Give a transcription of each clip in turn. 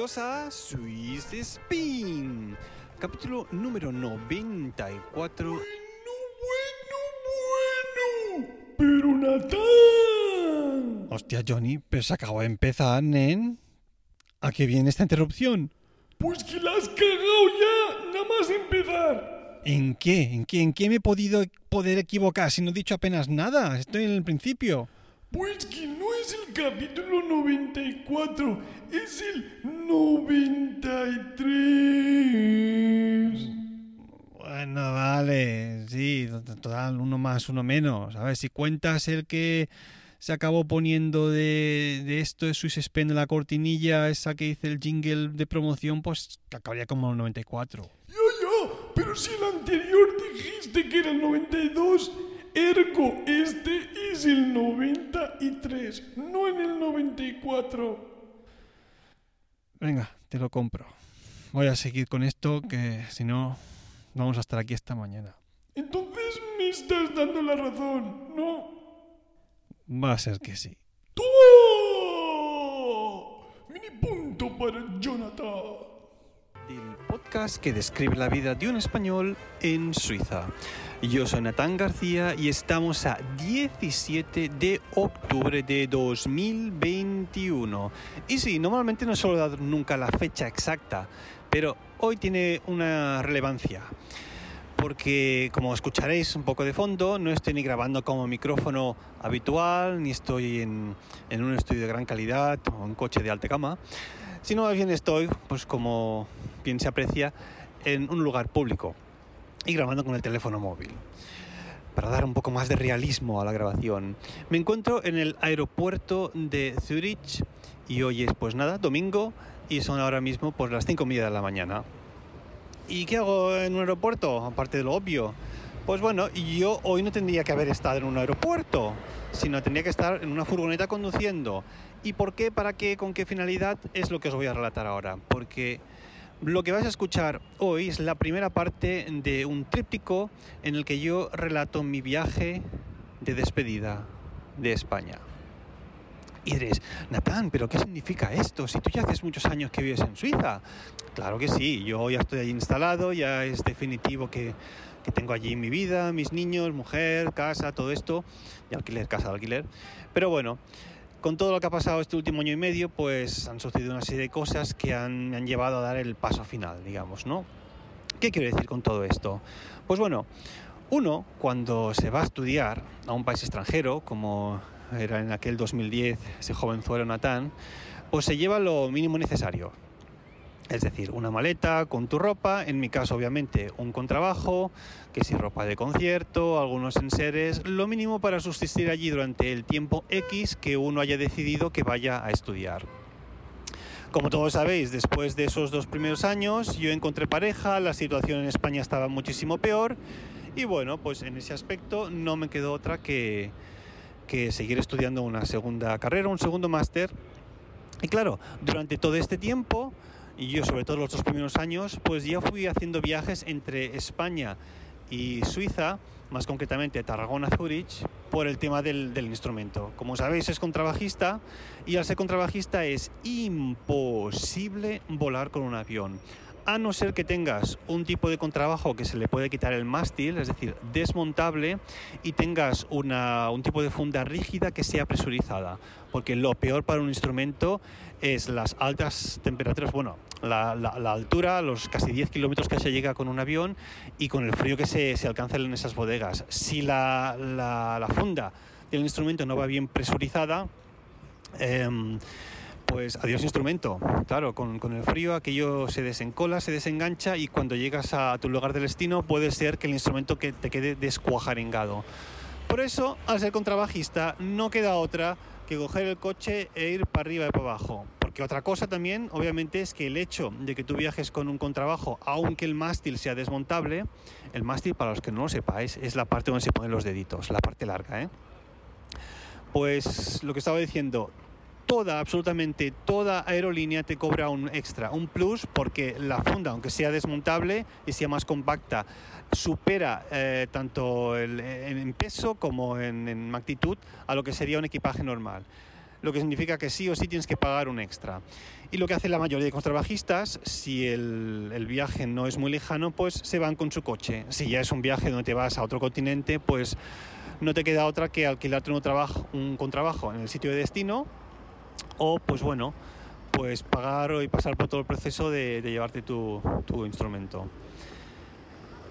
bienvenidos a Swiss Spin, capítulo número 94. Bueno, bueno, bueno. Pero Natán. Hostia, Johnny, pero se acabó de empezar, nen. ¿A qué viene esta interrupción? Pues que la has cagado ya, nada más empezar. ¿En qué? ¿En qué? ¿En qué me he podido poder equivocar si no he dicho apenas nada? Estoy en el principio. Pues que no es el capítulo 94, es el 93. Bueno, vale, sí, total, uno más, uno menos. A ver, si cuentas el que se acabó poniendo de, de esto de Swiss Spend la cortinilla, esa que dice el jingle de promoción, pues acabaría como el 94. Ya, ya, pero si el anterior dijiste que era el 92, ergo este es el 93, no en el 94. Venga, te lo compro. Voy a seguir con esto, que si no, vamos a estar aquí esta mañana. Entonces me estás dando la razón, ¿no? Va a ser que sí. ¡Toma! Mini punto para Jonathan. Podcast que describe la vida de un español en Suiza. Yo soy Natán García y estamos a 17 de octubre de 2021. Y sí, normalmente no suelo dar nunca la fecha exacta, pero hoy tiene una relevancia. Porque, como escucharéis un poco de fondo, no estoy ni grabando como micrófono habitual, ni estoy en, en un estudio de gran calidad o un coche de alta gama, sino más bien estoy, pues como bien se aprecia, en un lugar público y grabando con el teléfono móvil. Para dar un poco más de realismo a la grabación, me encuentro en el aeropuerto de Zurich y hoy es pues nada, domingo y son ahora mismo pues las 5 y media de la mañana. ¿Y qué hago en un aeropuerto? Aparte de lo obvio. Pues bueno, yo hoy no tendría que haber estado en un aeropuerto, sino tendría que estar en una furgoneta conduciendo. ¿Y por qué? ¿Para qué? ¿Con qué finalidad? Es lo que os voy a relatar ahora. Porque lo que vais a escuchar hoy es la primera parte de un tríptico en el que yo relato mi viaje de despedida de España. Y diréis, Natán, ¿pero qué significa esto? Si tú ya haces muchos años que vives en Suiza. Claro que sí, yo ya estoy allí instalado, ya es definitivo que, que tengo allí mi vida, mis niños, mujer, casa, todo esto, y alquiler, casa de alquiler. Pero bueno, con todo lo que ha pasado este último año y medio, pues han sucedido una serie de cosas que han, me han llevado a dar el paso final, digamos, ¿no? ¿Qué quiero decir con todo esto? Pues bueno, uno cuando se va a estudiar a un país extranjero, como era en aquel 2010 ese jovenzuelo Natán, pues se lleva lo mínimo necesario. Es decir, una maleta con tu ropa, en mi caso obviamente un contrabajo, que si ropa de concierto, algunos enseres, lo mínimo para subsistir allí durante el tiempo X que uno haya decidido que vaya a estudiar. Como todos sabéis, después de esos dos primeros años yo encontré pareja, la situación en España estaba muchísimo peor y bueno, pues en ese aspecto no me quedó otra que, que seguir estudiando una segunda carrera, un segundo máster. Y claro, durante todo este tiempo, y yo sobre todo los dos primeros años, pues ya fui haciendo viajes entre España y Suiza, más concretamente Tarragona-Zurich, por el tema del, del, instrumento. Como sabéis, es contrabajista y al ser contrabajista es imposible volar con un avión. A no ser que tengas un tipo de contrabajo que se le puede quitar el mástil, es decir, desmontable, y tengas una, un tipo de funda rígida que sea presurizada. Porque lo peor para un instrumento es las altas temperaturas, bueno, la, altura, los casi 10 kilómetros que se llega con un avión y con el frío que se, se alcanza en esas bodegas. Si la, la funda del instrumento no va bien presurizada, eh, pues adiós instrumento. Claro, con, con, el frío aquello se desencola, se desengancha y cuando llegas a tu lugar de destino puede ser que el instrumento que te quede descuajarengado. Por eso, al ser contrabajista, no queda otra que coger el coche e ir para arriba y para abajo. Porque otra cosa también, obviamente, es que el hecho de que tú viajes con un contrabajo, aunque el mástil sea desmontable, el mástil, para los que no lo sepáis, es la parte donde se ponen los deditos, la parte larga, ¿eh? Pues lo que estaba diciendo, toda, absolutamente toda aerolínea te cobra un extra, un plus, porque la funda, aunque sea desmontable y sea más compacta, supera eh, tanto en peso como en, magnitud a lo que sería un equipaje normal. Lo que significa que sí o sí tienes que pagar un extra. Y lo que hace la mayoría de contrabajistas, si el, viaje no es muy lejano, pues se van con su coche. Si ya es un viaje donde te vas a otro continente, pues no te queda otra que alquilarte un, trabajo, un contrabajo en el sitio de destino o, pues bueno, pues pagar y pasar por todo el proceso de, de llevarte tu, tu instrumento.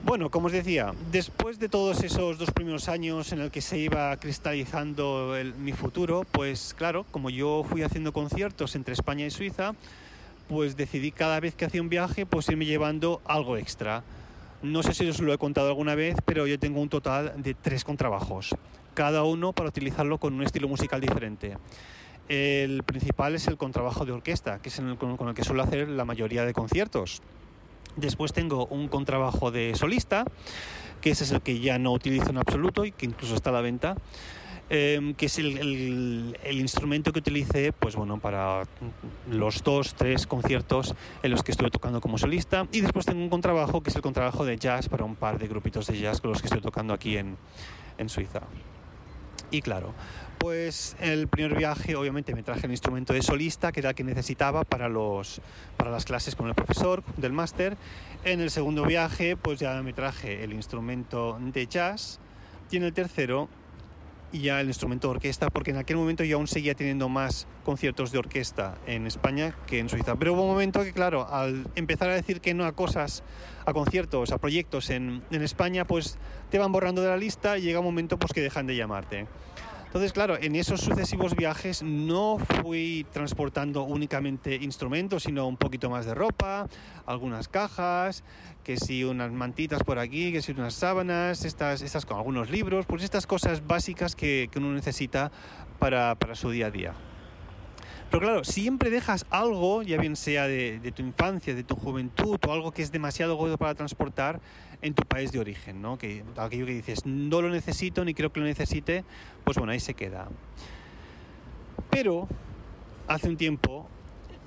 Bueno, como os decía, después de todos esos dos primeros años en el que se iba cristalizando mi futuro, pues claro, como yo fui haciendo conciertos entre España y Suiza, pues decidí cada vez que hacía un viaje, pues irme llevando algo extra. No sé si os lo he contado alguna vez, pero yo tengo un total de tres contrabajos, cada uno para utilizarlo con un estilo musical diferente. El principal es el contrabajo de orquesta, que es el, con el que suelo hacer la mayoría de conciertos. Después tengo un contrabajo de solista, que ese es el que ya no utilizo en absoluto y que incluso está a la venta. Eh, que es el, el, el, instrumento que utilicé pues bueno, para los dos, tres conciertos en los que estuve tocando como solista. Y después tengo un contrabajo, que es el contrabajo de jazz para un par de grupitos de jazz con los que estoy tocando aquí en, en Suiza. Y claro, pues el primer viaje obviamente me traje el instrumento de solista, que era el que necesitaba para, los, para las clases con el profesor del máster. En el segundo viaje pues ya me traje el instrumento de jazz. Y en el tercero ya el instrumento de orquesta, porque en aquel momento yo aún seguía teniendo más conciertos de orquesta en España que en Suiza. Pero hubo un momento que, claro, al empezar a decir que no a cosas, a conciertos, a proyectos en, en España, pues te van borrando de la lista y llega un momento pues que dejan de llamarte. Entonces, claro, en esos sucesivos viajes no fui transportando únicamente instrumentos, sino un poquito más de ropa, algunas cajas, que si unas mantitas por aquí, que si unas sábanas, estas, estas con algunos libros, pues estas cosas básicas que, que uno necesita para, para su día a día. Pero claro, siempre dejas algo, ya bien sea de, tu infancia, de tu juventud o algo que es demasiado gordo para transportar en tu país de origen, ¿no? Que aquello que dices, no lo necesito ni creo que lo necesite, pues bueno, ahí se queda. Pero hace un tiempo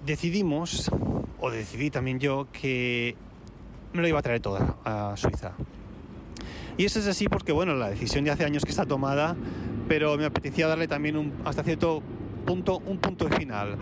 decidimos, o decidí también yo, que me lo iba a traer toda a Suiza. Y eso es así porque, bueno, la decisión de hace años que está tomada, pero me apetecía darle también un, hasta cierto punto, un punto final.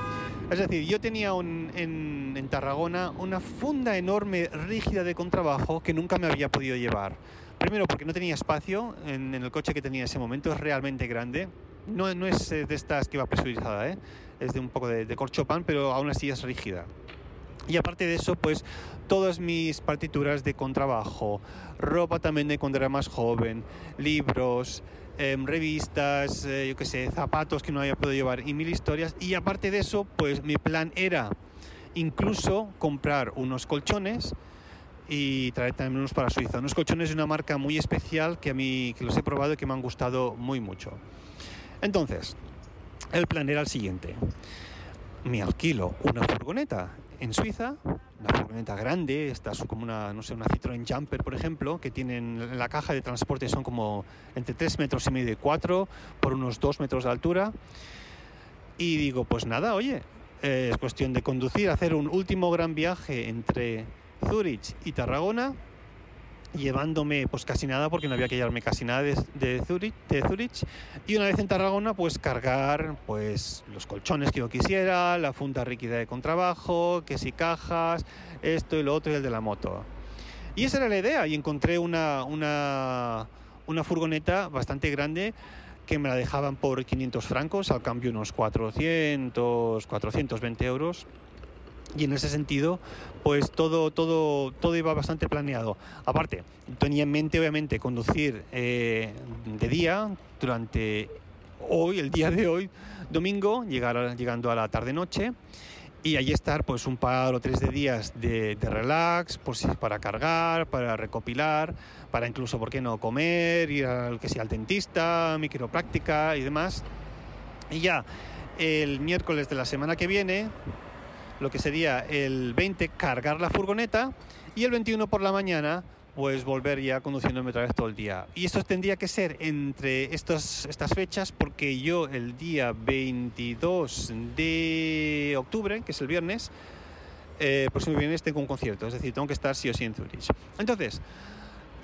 Es decir, yo tenía un, en, en, Tarragona una funda enorme, rígida de contrabajo que nunca me había podido llevar. Primero porque no tenía espacio en, en el coche que tenía en ese momento, es realmente grande. No, no es de estas que va presurizada, ¿eh? es de un poco de, de corchopan, pero aún así es rígida. Y aparte de eso, pues todas mis partituras de contrabajo, ropa también de cuando era más joven, libros, eh, revistas, eh, yo qué sé, zapatos que no había podido llevar y mil historias. Y aparte de eso, pues mi plan era incluso comprar unos colchones y traer también unos para Suiza. Unos colchones de una marca muy especial que a mí que los he probado y que me han gustado muy mucho. Entonces, el plan era el siguiente. Me alquilo una furgoneta en Suiza, una furgoneta grande, esta es como una, no sé, una Citroën Jumper, por ejemplo, que tienen la caja de transporte son como entre 3 metros y medio y 4 por unos 2 metros de altura. Y digo, pues nada, oye, eh, es cuestión de conducir, hacer un último gran viaje entre Zurich y Tarragona, llevándome pues casi nada porque no había que llevarme casi nada de, de, Zurich, de Zurich y una vez en Tarragona pues cargar pues los colchones que yo quisiera, la funda rígida de contrabajo, que si cajas, esto y lo otro y el de la moto. Y esa era la idea y encontré una, una, una furgoneta bastante grande que me la dejaban por 500 francos, al cambio unos 400, 420 euros y en ese sentido pues todo todo todo iba bastante planeado. Aparte tenía en mente obviamente conducir eh, de día durante hoy el día de hoy domingo llegar llegando a la tarde noche y allí estar pues un par o tres de días de, de relax pues, para cargar para recopilar para incluso por qué no comer ir al que sea al dentista mi quiropráctica y demás. Y ya el miércoles de la semana que viene lo que sería el 20 cargar la furgoneta y el 21 por la mañana pues volver ya conduciéndome otra vez todo el día. Y esto tendría que ser entre estos, estas fechas porque yo el día 22 de octubre, que es el viernes, eh, próximo viernes tengo un concierto, es decir, tengo que estar sí o sí en Zurich. Entonces,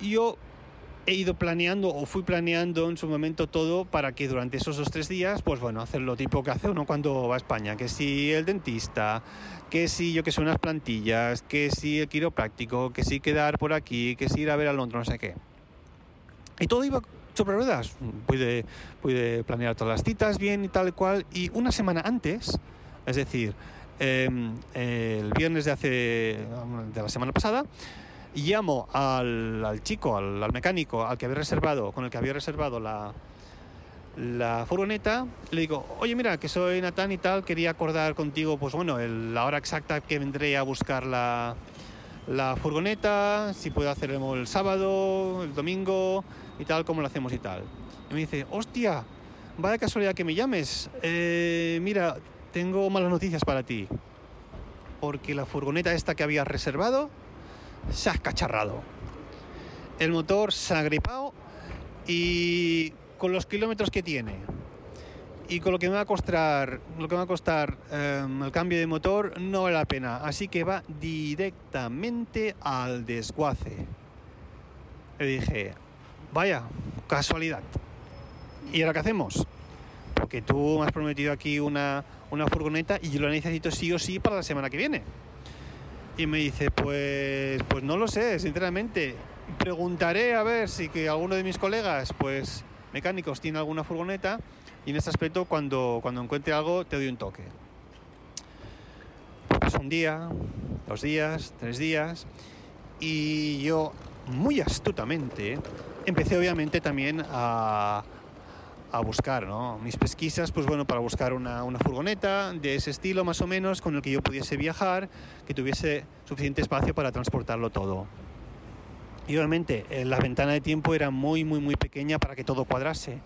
yo he ido planeando o fui planeando en su momento todo para que durante esos dos tres días, pues bueno, hacer lo tipo que hace uno cuando va a España, que si el dentista, que si yo que sé unas plantillas, que si el quiropráctico, que si quedar por aquí, que si ir a ver a Londres, no sé qué. Y todo iba sobre ruedas. Pude, pude planear todas las citas bien y tal y cual. Y una semana antes, es decir, em, el viernes de hace de la semana pasada, llamo al, chico, al, mecánico, al que había reservado, con el que había reservado la, furgoneta, le digo, oye mira, que soy Natán y tal, quería acordar contigo, pues bueno, la hora exacta que vendré a buscar la, furgoneta, si puedo hacerlo el sábado, el domingo y tal, como lo hacemos y tal. Y me dice, hostia, vaya casualidad que me llames. Eh, mira, tengo malas noticias para ti. Porque la furgoneta esta que habías reservado se ha escacharrado. El motor se ha gripado y con los kilómetros que tiene y con lo que me va a costar, lo que va a costar em, el cambio de motor no vale la pena. Así que va directamente al desguace. Le dije, vaya, casualidad. ¿Y ahora qué hacemos? Porque tú me has prometido aquí una, una furgoneta y yo la necesito sí o sí para la semana que viene. Y me dice, pues, pues no lo sé, sinceramente. Preguntaré a ver si que alguno de mis colegas, pues mecánicos, tiene alguna furgoneta y en este aspecto cuando, cuando encuentre algo te doy un toque. Pasa un día, dos días, tres días y yo muy astutamente empecé obviamente también a, a buscar, ¿no? Mis pesquisas, pues bueno, para buscar una, una, furgoneta de ese estilo más o menos, con el que yo pudiese viajar, que tuviese suficiente espacio para transportarlo todo. Y obviamente eh, la ventana de tiempo era muy, muy, muy pequeña para que todo cuadrase.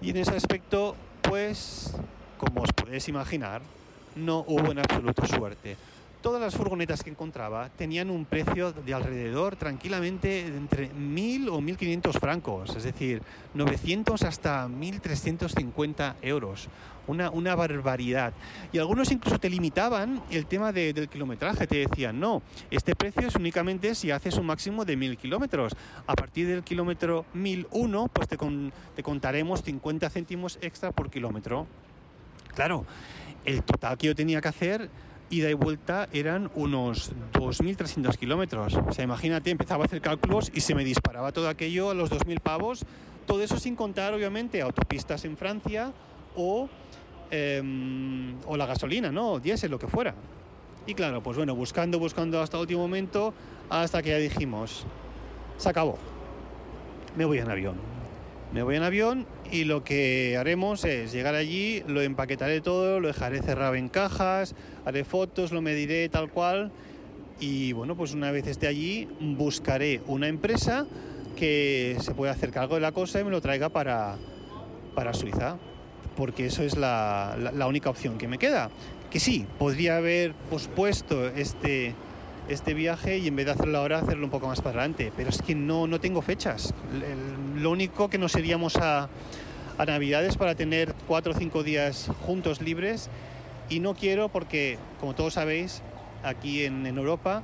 Y en ese aspecto, pues, como os podéis imaginar, no hubo en absoluto suerte todas las furgonetas que encontraba tenían un precio de alrededor tranquilamente entre 1.000 o 1.500 francos, es decir, 900 hasta 1.350 euros. Una, barbaridad. Y algunos incluso te limitaban el tema del kilometraje, te decían, no, este precio es únicamente si haces un máximo de 1.000 kilómetros. A partir del kilómetro 1.001, pues te contaremos 50 céntimos extra por kilómetro. Claro, el total que yo tenía que hacer ida y vuelta eran unos 2.300 kilómetros. O sea, imagínate, empezaba a hacer cálculos y se me disparaba todo aquello a los 2.000 pavos. Todo eso sin contar, obviamente, autopistas en Francia o, em, o la gasolina, ¿no? Diésel, lo que fuera. Y claro, pues bueno, buscando, buscando hasta el último momento, hasta que ya dijimos, se acabó. Me voy en avión. Me voy en avión y lo que haremos es llegar allí, lo empaquetaré todo, lo dejaré cerrado en cajas, haré fotos, lo mediré tal cual y bueno, pues una vez esté allí buscaré una empresa que se pueda hacer cargo de la cosa y me lo traiga para, para Suiza, porque eso es la, la única opción que me queda. Que sí, podría haber pospuesto este, este viaje y en vez de hacerlo ahora, hacerlo un poco más para adelante. Pero es que no, no tengo fechas. Lo único que nos iríamos a, a Navidades para tener cuatro o cinco días juntos libres y no quiero porque, como todos sabéis, aquí en, en Europa,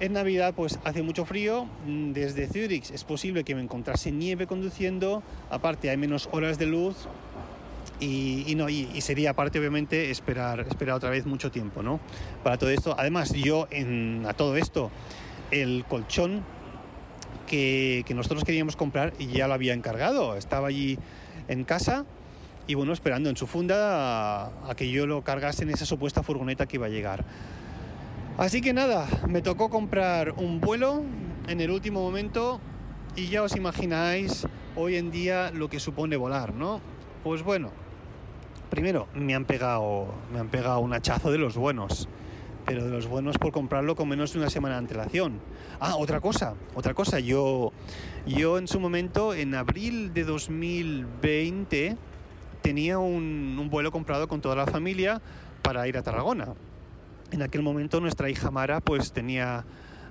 en Navidad pues hace mucho frío, desde Zurich es posible que me encontrase nieve conduciendo, aparte hay menos horas de luz y, no, y, sería aparte obviamente esperar, esperar otra vez mucho tiempo ¿no? para todo esto. Además yo en, a todo esto el colchón que, nosotros queríamos comprar ya lo había encargado, estaba allí en casa y bueno, esperando en su funda a, a que yo lo cargase en esa supuesta furgoneta que iba a llegar. Así que nada, me tocó comprar un vuelo en el último momento y ya os imagináis hoy en día lo que supone volar, ¿no? Pues bueno, primero, me han pegado, me han pegado un hachazo de los buenos. Pero de los buenos por comprarlo con menos de una semana de antelación. Ah, otra cosa, otra cosa. Yo, yo en su momento, en abril de 2020, tenía un, vuelo comprado con toda la familia para ir a Tarragona. En aquel momento nuestra hija Mara pues tenía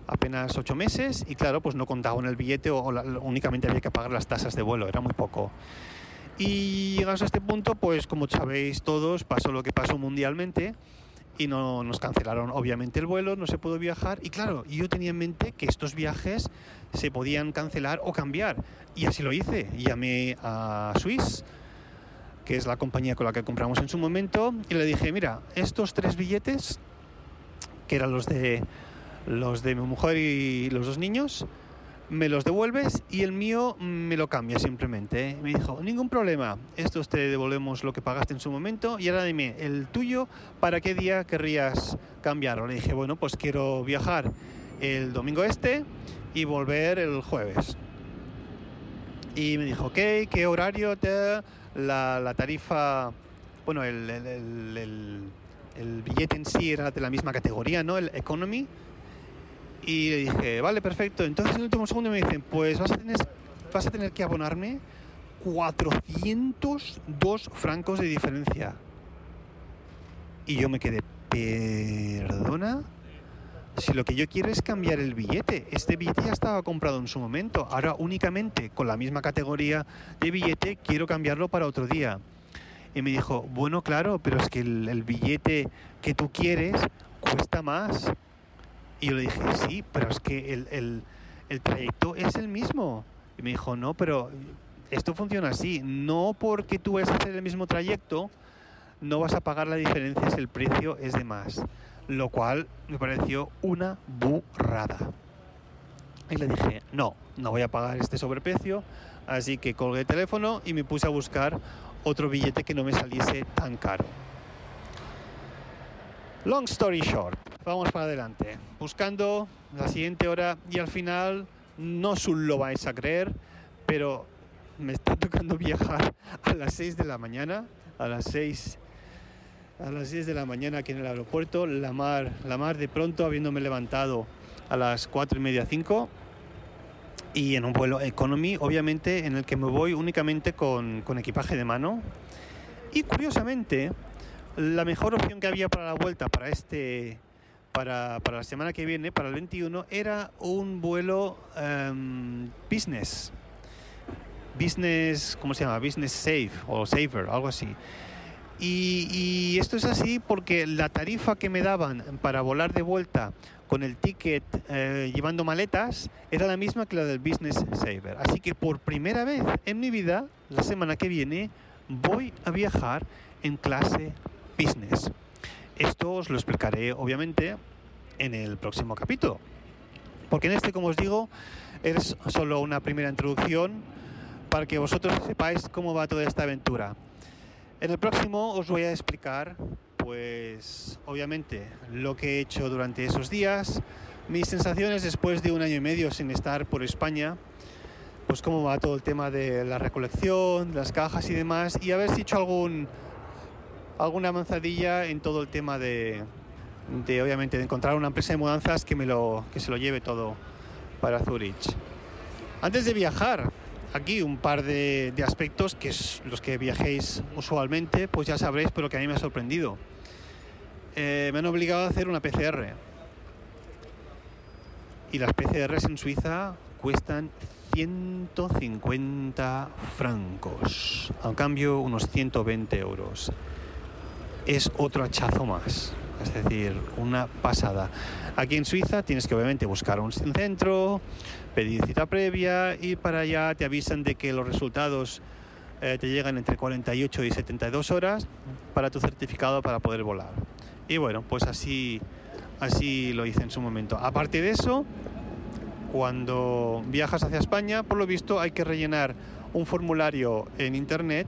apenas ocho meses y claro, pues no contaba en el billete o, únicamente había que pagar las tasas de vuelo, era muy poco. Y llegados a este punto, pues como sabéis todos, pasó lo que pasó mundialmente y no nos cancelaron obviamente el vuelo, no se pudo viajar y claro, yo tenía en mente que estos viajes se podían cancelar o cambiar y así lo hice. Llamé a Swiss, que es la compañía con la que compramos en su momento, y le dije, mira, estos tres billetes, que eran los de los de mi mujer y los dos niños, me los devuelves y el mío me lo cambia simplemente. Me dijo, ningún problema, estos te devolvemos lo que pagaste en su momento y ahora dime, el tuyo, ¿para qué día querrías cambiarlo? Le dije, bueno, pues quiero viajar el domingo este y volver el jueves. Y me dijo, ok, ¿qué horario te la, la tarifa? Bueno, el, el, el, el, billete en sí era de la misma categoría, ¿no? El economy. Y le dije, vale, perfecto. Entonces en el último segundo me dicen, pues vas a tener, vas a tener que abonarme 402 francos de diferencia. Y yo me quedé, perdona. Si lo que yo quiero es cambiar el billete, este billete ya estaba comprado en su momento, ahora únicamente con la misma categoría de billete quiero cambiarlo para otro día. Y me dijo, bueno, claro, pero es que el, el billete que tú quieres cuesta más. Y yo le dije, sí, pero es que el, el, el trayecto es el mismo. Y me dijo, no, pero esto funciona así. No porque tú vas a hacer el mismo trayecto, no vas a pagar la diferencia si el precio es de más lo cual me pareció una burrada. Y le dije, no, no voy a pagar este sobreprecio, así que colgué el teléfono y me puse a buscar otro billete que no me saliese tan caro. Long story short, vamos para adelante, buscando la siguiente hora y al final no lo vais a creer, pero me está tocando viajar a las 6 de la mañana, a las 6 a las 10 de la mañana aquí en el aeropuerto, la mar, la mar de pronto habiéndome levantado a las 4 y media 5 y en un vuelo economy, obviamente en el que me voy únicamente con, con equipaje de mano. Y curiosamente, la mejor opción que había para la vuelta para este para, para la semana que viene, para el 21, era un vuelo um, business. Business, ¿cómo se llama? Business Safe o Saver, algo así. Y, esto es así porque la tarifa que me daban para volar de vuelta con el ticket eh, llevando maletas era la misma que la del Business Saver. Así que por primera vez en mi vida, la semana que viene, voy a viajar en clase business. Esto os lo explicaré obviamente en el próximo capítulo. Porque en este, como os digo, es solo una primera introducción para que vosotros sepáis cómo va toda esta aventura. En el próximo os voy a explicar, pues obviamente, lo que he hecho durante esos días, mis sensaciones después de un año y medio sin estar por España, pues cómo va todo el tema de la recolección, las cajas y demás, y a hecho algún, alguna avanzadilla en todo el tema de, obviamente, de encontrar una empresa de mudanzas que, me lo, que se lo lleve todo para Zurich. Antes de viajar, aquí un par de, de, aspectos que es los que viajéis usualmente, pues ya sabréis, pero que a mí me ha sorprendido. Eh, me han obligado a hacer una PCR. Y las PCRs en Suiza cuestan 150 francos, a cambio unos 120 euros. Es otro hachazo más, es decir, una pasada. Aquí en Suiza tienes que obviamente buscar un centro, pedir cita previa y para allá te avisan de que los resultados eh, te llegan entre 48 y 72 horas para tu certificado para poder volar. Y bueno, pues así, así lo hice en su momento. Aparte de eso, cuando viajas hacia España, por lo visto hay que rellenar un formulario en internet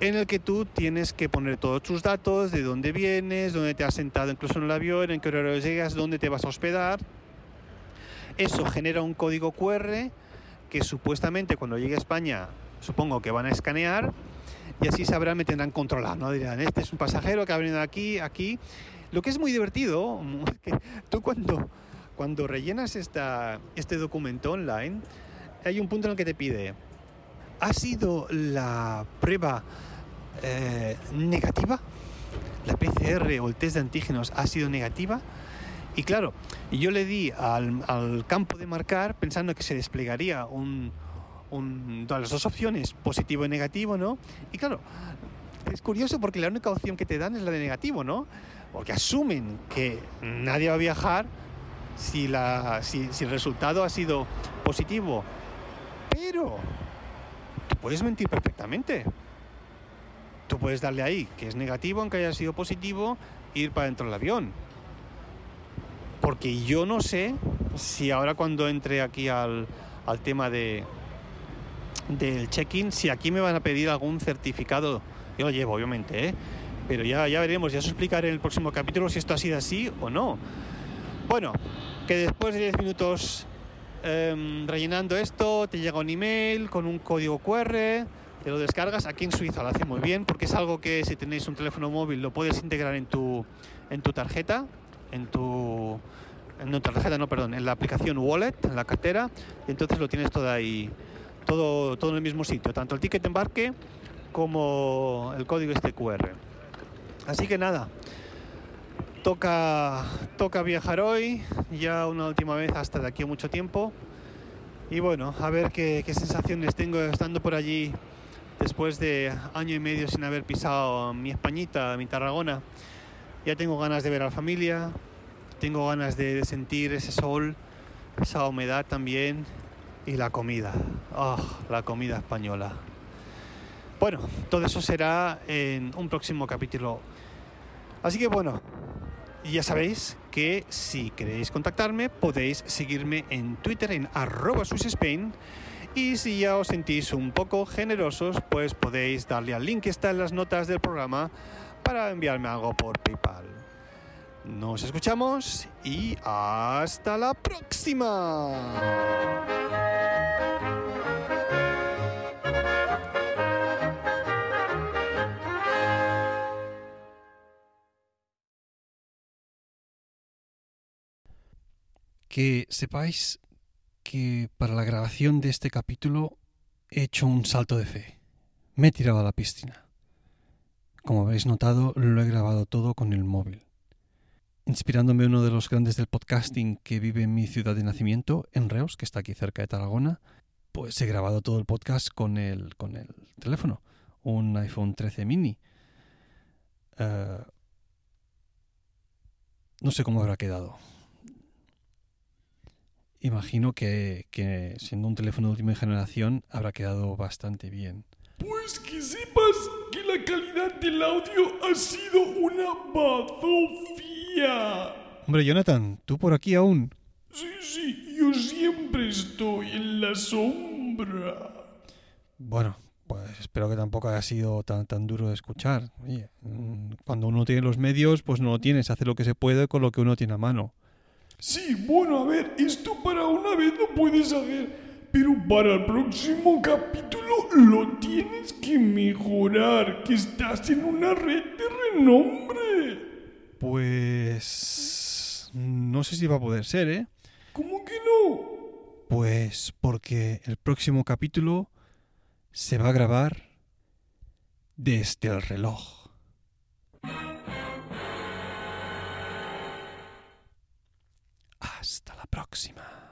en el que tú tienes que poner todos tus datos, de dónde vienes, dónde te has sentado incluso en el avión, en qué horario llegas, dónde te vas a hospedar eso genera un código QR que supuestamente cuando llegue a España supongo que van a escanear y así sabrán, me tendrán controlado, ¿no? Dirán, este es un pasajero que ha venido aquí, aquí. Lo que es muy divertido, tú cuando, cuando rellenas este documento online, hay un punto en el que te pide, ¿ha sido la prueba eh, negativa? ¿La PCR o el test de antígenos ha sido negativa? Y claro, yo le di al, campo de marcar pensando que se desplegaría un, un, las dos opciones, positivo y negativo, ¿no? Y claro, es curioso porque la única opción que te dan es la de negativo, ¿no? Porque asumen que nadie va a viajar si, la, si, el resultado ha sido positivo. Pero puedes mentir perfectamente. Tú puedes darle ahí que es negativo, aunque haya sido positivo, ir para dentro del avión. Porque yo no sé si ahora cuando entre aquí al, al tema de del check-in, si aquí me van a pedir algún certificado. Yo lo llevo, obviamente, ¿eh? pero ya, ya veremos, ya os explicaré en el próximo capítulo si esto ha sido así o no. Bueno, que después de 10 minutos em, rellenando esto, te llega un email con un código QR, te lo descargas. Aquí en Suiza lo hace muy bien porque es algo que si tenéis un teléfono móvil lo puedes integrar en tu, en tu tarjeta, en tu, en tu tarjeta, no, perdón, en la aplicación Wallet, en la cartera, y entonces lo tienes todo ahí, todo, todo en el mismo sitio, tanto el ticket de embarque como el código este QR. Así que nada, toca, toca viajar hoy, ya una última vez hasta de aquí a mucho tiempo. Y bueno, a ver qué, qué sensaciones tengo estando por allí después de año y medio sin haber pisado mi Españita, mi Tarragona. Ya tengo ganas de ver a la familia, tengo ganas de sentir ese sol, esa humedad también y la comida. Oh, la comida española. Bueno, todo eso será en un próximo capítulo. Así que bueno, ya sabéis que si queréis contactarme podéis seguirme en Twitter en arroba Spain y si ya os sentís un poco generosos pues podéis darle al link que está en las notas del programa para enviarme algo por PayPal. Nos escuchamos y hasta la próxima. Que sepáis que para la grabación de este capítulo he hecho un salto de fe. Me he tirado a la piscina. Como habréis notado, lo he grabado todo con el móvil. Inspirándome uno de los grandes del podcasting que vive en mi ciudad de nacimiento, en Reus, que está aquí cerca de Tarragona, pues he grabado todo el podcast con el, con el teléfono, un iPhone 13 mini. Uh, no sé cómo habrá quedado. Imagino que, que, siendo un teléfono de última generación habrá quedado bastante bien. Pues que sepas que la calidad del audio ha sido una bazofía. Hombre, Jonathan, ¿tú por aquí aún? Sí, sí, yo siempre estoy en la sombra. Bueno, pues espero que tampoco haya sido tan, tan duro de escuchar. Oye, mm, cuando uno tiene los medios, pues no lo tiene, se hace lo que se puede con lo que uno tiene a mano. Sí, bueno, a ver, esto para una vez lo puedes hacer, pero para el próximo capítulo lo tienes que mejorar, que estás en una red de renombre. Pues... no sé si va a poder ser, ¿eh? ¿Cómo que no? Pues porque el próximo capítulo se va a grabar desde el reloj. Hasta la próxima.